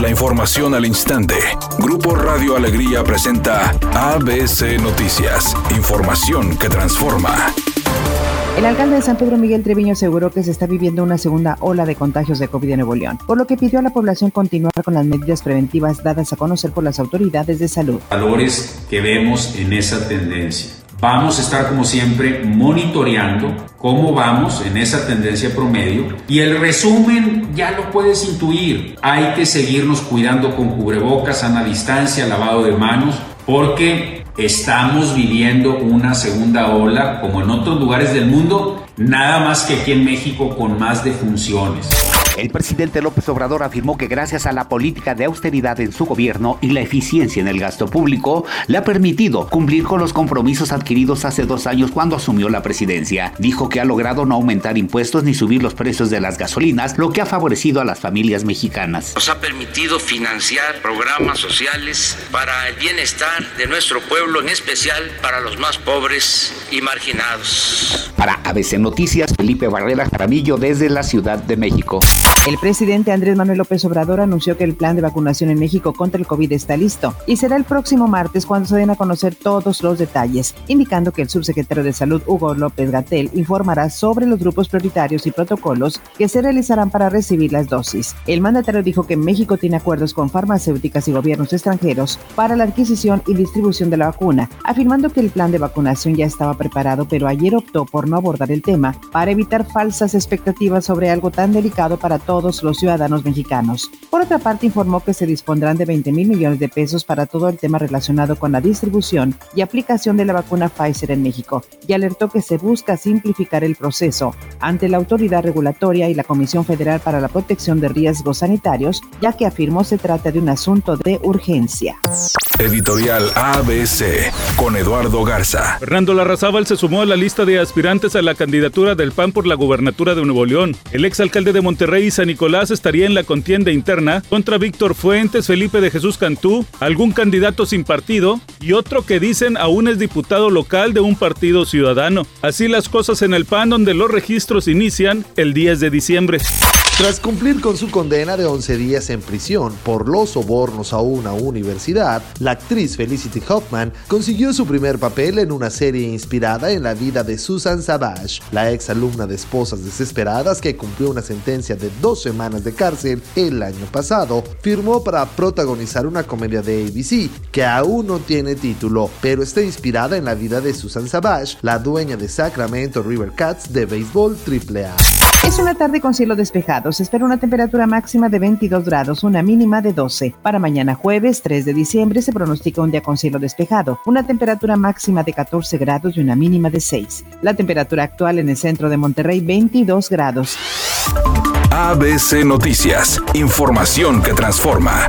La información al instante. Grupo Radio Alegría presenta ABC Noticias. Información que transforma. El alcalde de San Pedro Miguel Treviño aseguró que se está viviendo una segunda ola de contagios de COVID en Nuevo León, por lo que pidió a la población continuar con las medidas preventivas dadas a conocer por las autoridades de salud. Valores que vemos en esa tendencia. Vamos a estar como siempre monitoreando cómo vamos en esa tendencia promedio y el resumen ya lo puedes intuir. Hay que seguirnos cuidando con cubrebocas, sana distancia, lavado de manos, porque estamos viviendo una segunda ola como en otros lugares del mundo, nada más que aquí en México con más defunciones. El presidente López Obrador afirmó que gracias a la política de austeridad en su gobierno y la eficiencia en el gasto público, le ha permitido cumplir con los compromisos adquiridos hace dos años cuando asumió la presidencia. Dijo que ha logrado no aumentar impuestos ni subir los precios de las gasolinas, lo que ha favorecido a las familias mexicanas. Nos ha permitido financiar programas sociales para el bienestar de nuestro pueblo, en especial para los más pobres y marginados. Para ABC Noticias, Felipe Barrera Jaramillo desde la Ciudad de México. El presidente Andrés Manuel López Obrador anunció que el plan de vacunación en México contra el COVID está listo y será el próximo martes cuando se den a conocer todos los detalles, indicando que el subsecretario de Salud Hugo López Gatel informará sobre los grupos prioritarios y protocolos que se realizarán para recibir las dosis. El mandatario dijo que México tiene acuerdos con farmacéuticas y gobiernos extranjeros para la adquisición y distribución de la vacuna, afirmando que el plan de vacunación ya estaba preparado, pero ayer optó por no abordar el tema para evitar falsas expectativas sobre algo tan delicado para todos los ciudadanos mexicanos. Por otra parte, informó que se dispondrán de 20 mil millones de pesos para todo el tema relacionado con la distribución y aplicación de la vacuna Pfizer en México y alertó que se busca simplificar el proceso ante la autoridad regulatoria y la Comisión Federal para la Protección de Riesgos Sanitarios, ya que afirmó se trata de un asunto de urgencia. Editorial ABC con Eduardo Garza. Fernando Larrazábal se sumó a la lista de aspirantes a la candidatura del PAN por la gubernatura de Nuevo León. El exalcalde de Monterrey, San Nicolás, estaría en la contienda interna contra Víctor Fuentes, Felipe de Jesús Cantú, algún candidato sin partido y otro que dicen aún es diputado local de un partido ciudadano. Así las cosas en el PAN donde los registros inician el 10 de diciembre. Tras cumplir con su condena de 11 días en prisión por los sobornos a una universidad, la actriz Felicity Hoffman consiguió su primer papel en una serie inspirada en la vida de Susan Savage, la ex alumna de Esposas Desesperadas que cumplió una sentencia de dos semanas de cárcel el año pasado. Firmó para protagonizar una comedia de ABC que aún no tiene título, pero está inspirada en la vida de Susan Savage, la dueña de Sacramento River Cats de béisbol AAA. Es una tarde con cielo despejado. Se espera una temperatura máxima de 22 grados, una mínima de 12. Para mañana jueves 3 de diciembre se pronostica un día con cielo despejado, una temperatura máxima de 14 grados y una mínima de 6. La temperatura actual en el centro de Monterrey 22 grados. ABC Noticias, información que transforma.